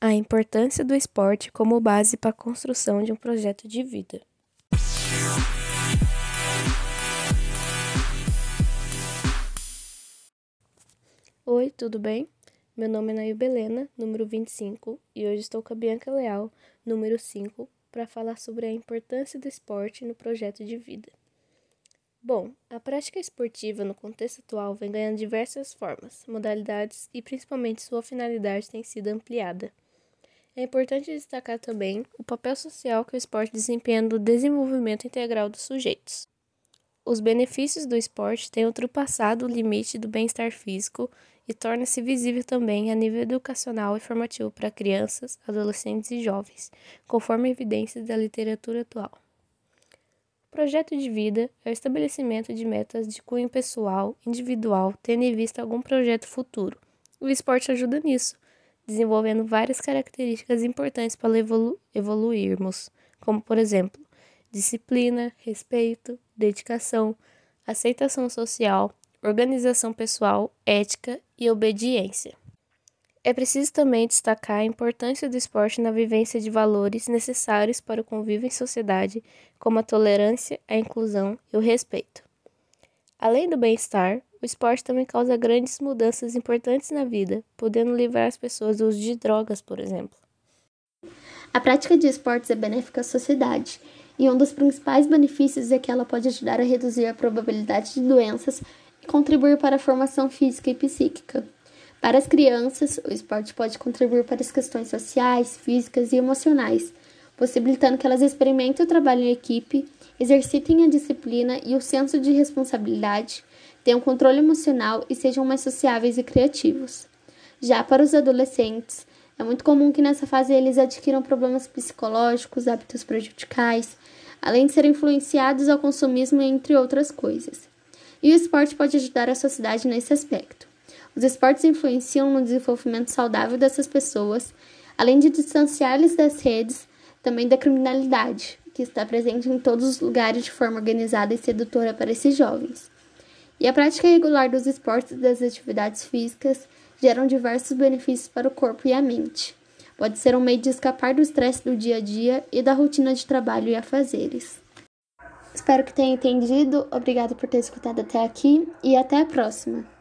A importância do esporte como base para a construção de um projeto de vida. Oi, tudo bem? Meu nome é Nail Belena, número 25, e hoje estou com a Bianca Leal, número 5, para falar sobre a importância do esporte no projeto de vida. Bom, a prática esportiva no contexto atual vem ganhando diversas formas, modalidades e principalmente sua finalidade tem sido ampliada. É importante destacar também o papel social que o esporte desempenha no desenvolvimento integral dos sujeitos. Os benefícios do esporte têm ultrapassado o limite do bem-estar físico e torna-se visível também a nível educacional e formativo para crianças, adolescentes e jovens, conforme evidências da literatura atual. O projeto de vida é o estabelecimento de metas de cunho pessoal, individual, tendo em vista algum projeto futuro. O esporte ajuda nisso, desenvolvendo várias características importantes para evolu evoluirmos, como, por exemplo, disciplina, respeito, dedicação, aceitação social, organização pessoal, ética e obediência. É preciso também destacar a importância do esporte na vivência de valores necessários para o convívio em sociedade, como a tolerância, a inclusão e o respeito. Além do bem-estar, o esporte também causa grandes mudanças importantes na vida, podendo livrar as pessoas do uso de drogas, por exemplo. A prática de esportes é benéfica à sociedade, e um dos principais benefícios é que ela pode ajudar a reduzir a probabilidade de doenças e contribuir para a formação física e psíquica. Para as crianças, o esporte pode contribuir para as questões sociais, físicas e emocionais, possibilitando que elas experimentem o trabalho em equipe, exercitem a disciplina e o senso de responsabilidade, tenham controle emocional e sejam mais sociáveis e criativos. Já para os adolescentes, é muito comum que nessa fase eles adquiram problemas psicológicos, hábitos prejudicais, além de serem influenciados ao consumismo, entre outras coisas. E o esporte pode ajudar a sociedade nesse aspecto. Os esportes influenciam no desenvolvimento saudável dessas pessoas, além de distanciá-los das redes, também da criminalidade, que está presente em todos os lugares de forma organizada e sedutora para esses jovens. E a prática regular dos esportes e das atividades físicas geram diversos benefícios para o corpo e a mente. Pode ser um meio de escapar do estresse do dia a dia e da rotina de trabalho e afazeres. Espero que tenha entendido. Obrigada por ter escutado até aqui e até a próxima.